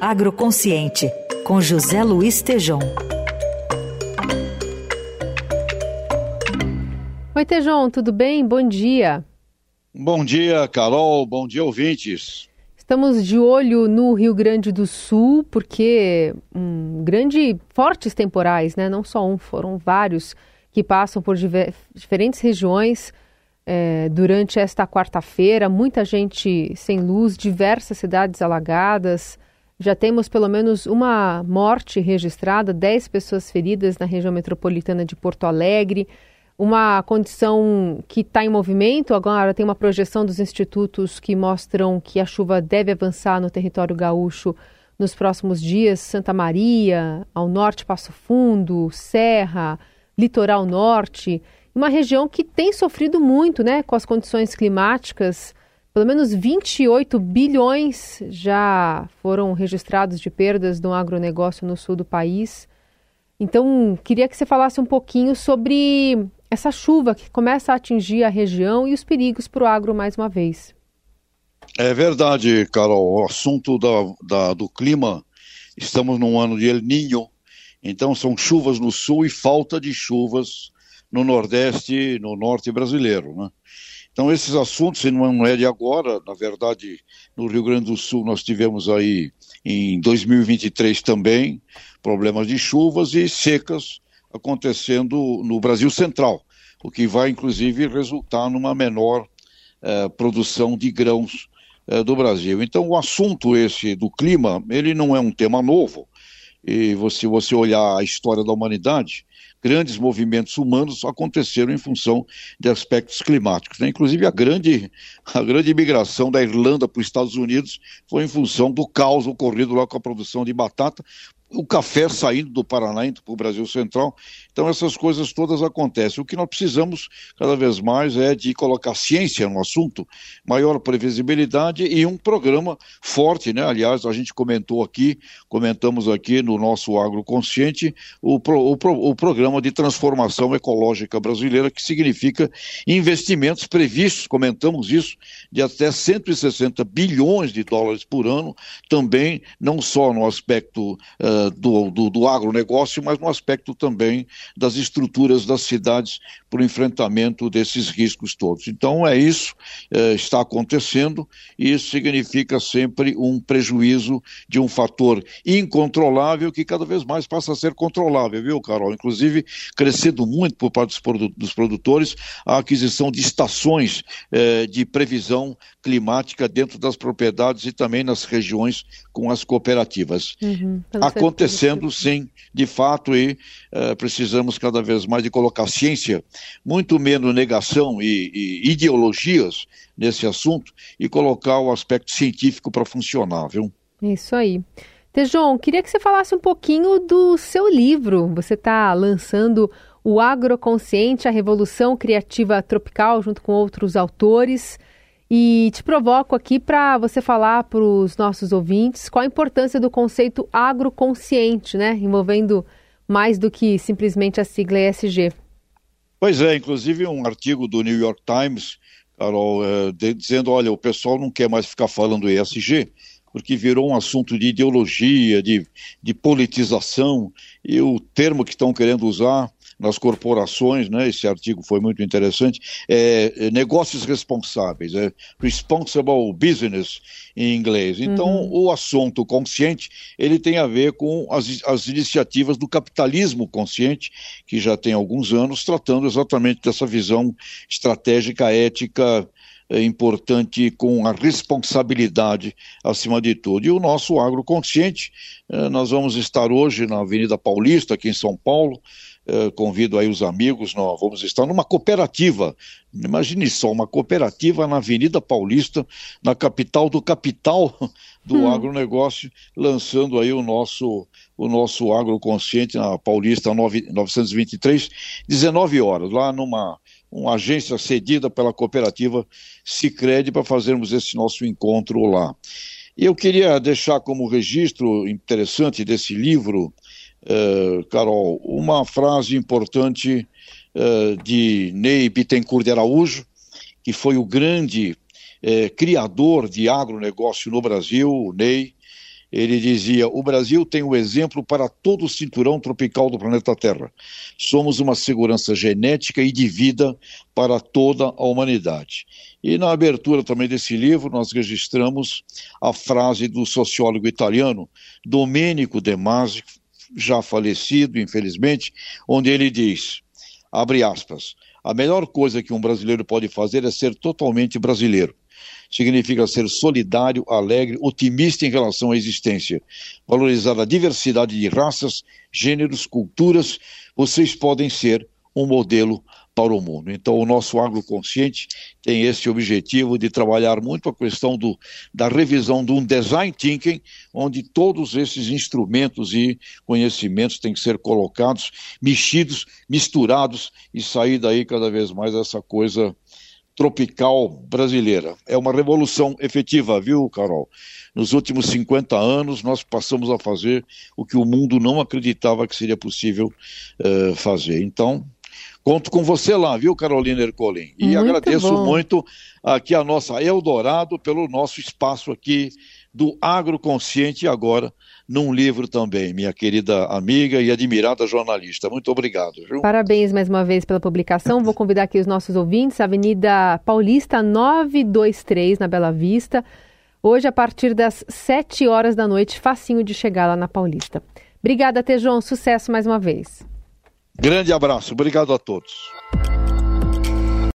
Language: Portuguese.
Agroconsciente, com José Luiz Tejom. Oi, Tejom, tudo bem? Bom dia. Bom dia, Carol. Bom dia, ouvintes. Estamos de olho no Rio Grande do Sul, porque um grande, fortes temporais, né? Não só um, foram vários que passam por diver, diferentes regiões é, durante esta quarta-feira. Muita gente sem luz, diversas cidades alagadas. Já temos pelo menos uma morte registrada, 10 pessoas feridas na região metropolitana de Porto Alegre. Uma condição que está em movimento, agora tem uma projeção dos institutos que mostram que a chuva deve avançar no território gaúcho nos próximos dias. Santa Maria, ao norte, Passo Fundo, Serra, Litoral Norte. Uma região que tem sofrido muito né, com as condições climáticas pelo menos 28 bilhões já foram registrados de perdas no agronegócio no sul do país. Então, queria que você falasse um pouquinho sobre essa chuva que começa a atingir a região e os perigos para o agro mais uma vez. É verdade, Carol. O assunto da, da, do clima, estamos num ano de El Ninho, então são chuvas no sul e falta de chuvas no Nordeste no Norte brasileiro. Né? Então, esses assuntos, se não é de agora, na verdade, no Rio Grande do Sul nós tivemos aí em 2023 também problemas de chuvas e secas acontecendo no Brasil Central, o que vai inclusive resultar numa menor eh, produção de grãos eh, do Brasil. Então, o assunto esse do clima, ele não é um tema novo. E se você olhar a história da humanidade, grandes movimentos humanos aconteceram em função de aspectos climáticos. Né? Inclusive, a grande, a grande imigração da Irlanda para os Estados Unidos foi em função do caos ocorrido lá com a produção de batata, o café saindo do Paraná para o Brasil Central. Então, essas coisas todas acontecem. O que nós precisamos, cada vez mais, é de colocar ciência no assunto, maior previsibilidade e um programa forte, né? Aliás, a gente comentou aqui, comentamos aqui no nosso Agroconsciente, o, pro, o, pro, o programa de transformação ecológica brasileira, que significa investimentos previstos, comentamos isso, de até 160 bilhões de dólares por ano, também não só no aspecto uh, do, do, do agronegócio, mas no aspecto também das estruturas das cidades para o enfrentamento desses riscos todos. Então é isso, é, está acontecendo, e isso significa sempre um prejuízo de um fator incontrolável que cada vez mais passa a ser controlável, viu, Carol? Inclusive, crescendo muito por parte dos produtores a aquisição de estações é, de previsão climática dentro das propriedades e também nas regiões com as cooperativas. Uhum, Acontecendo, sim, de fato, e uh, precisamos cada vez mais de colocar ciência, muito menos negação e, e ideologias nesse assunto e colocar o aspecto científico para funcionar, viu? Isso aí. Tejon, queria que você falasse um pouquinho do seu livro. Você está lançando o Agroconsciente, a Revolução Criativa Tropical, junto com outros autores. E te provoco aqui para você falar para os nossos ouvintes qual a importância do conceito agroconsciente, né? Envolvendo mais do que simplesmente a sigla ESG. Pois é, inclusive um artigo do New York Times, Carol, é, de, dizendo, olha, o pessoal não quer mais ficar falando ESG, porque virou um assunto de ideologia, de, de politização, e o termo que estão querendo usar nas corporações, né, esse artigo foi muito interessante, é, é negócios responsáveis, é responsible business em inglês. Então, uhum. o assunto consciente, ele tem a ver com as, as iniciativas do capitalismo consciente, que já tem alguns anos, tratando exatamente dessa visão estratégica, ética, é importante com a responsabilidade acima de tudo. E o nosso agroconsciente, é, nós vamos estar hoje na Avenida Paulista, aqui em São Paulo, eh, convido aí os amigos, nós vamos estar numa cooperativa. Imagine só, uma cooperativa na Avenida Paulista, na capital do capital do hum. agronegócio, lançando aí o nosso o nosso agroconsciente na Paulista 9, 923, 19 horas, lá numa uma agência cedida pela cooperativa Sicredi para fazermos esse nosso encontro lá. E eu queria deixar como registro interessante desse livro uh, Carol, uma frase importante uh, de Ney Bittencourt de Araújo, que foi o grande uh, criador de agronegócio no Brasil, o Ney, ele dizia: o Brasil tem o um exemplo para todo o cinturão tropical do planeta Terra. Somos uma segurança genética e de vida para toda a humanidade. E na abertura também desse livro, nós registramos a frase do sociólogo italiano Domenico De Masi, já falecido, infelizmente, onde ele diz: abre aspas, a melhor coisa que um brasileiro pode fazer é ser totalmente brasileiro significa ser solidário, alegre, otimista em relação à existência, valorizar a diversidade de raças, gêneros, culturas. Vocês podem ser um modelo para o mundo. Então, o nosso agroconsciente tem esse objetivo de trabalhar muito a questão do, da revisão de um design thinking, onde todos esses instrumentos e conhecimentos têm que ser colocados, mexidos, misturados e sair daí cada vez mais essa coisa tropical brasileira. É uma revolução efetiva, viu, Carol? Nos últimos 50 anos, nós passamos a fazer o que o mundo não acreditava que seria possível uh, fazer. Então, conto com você lá, viu, Carolina Ercolim? E muito agradeço bom. muito aqui a nossa Eldorado pelo nosso espaço aqui do Agroconsciente agora num livro também, minha querida amiga e admirada jornalista. Muito obrigado. Viu? Parabéns mais uma vez pela publicação. Vou convidar aqui os nossos ouvintes, Avenida Paulista 923, na Bela Vista. Hoje, a partir das 7 horas da noite, facinho de chegar lá na Paulista. Obrigada, Tejon. Sucesso mais uma vez. Grande abraço. Obrigado a todos.